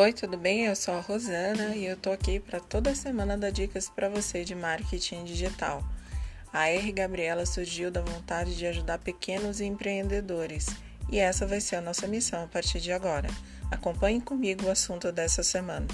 Oi, tudo bem? Eu sou a Rosana e eu tô aqui para toda semana dar dicas para você de marketing digital. A R Gabriela surgiu da vontade de ajudar pequenos empreendedores e essa vai ser a nossa missão a partir de agora. Acompanhe comigo o assunto dessa semana.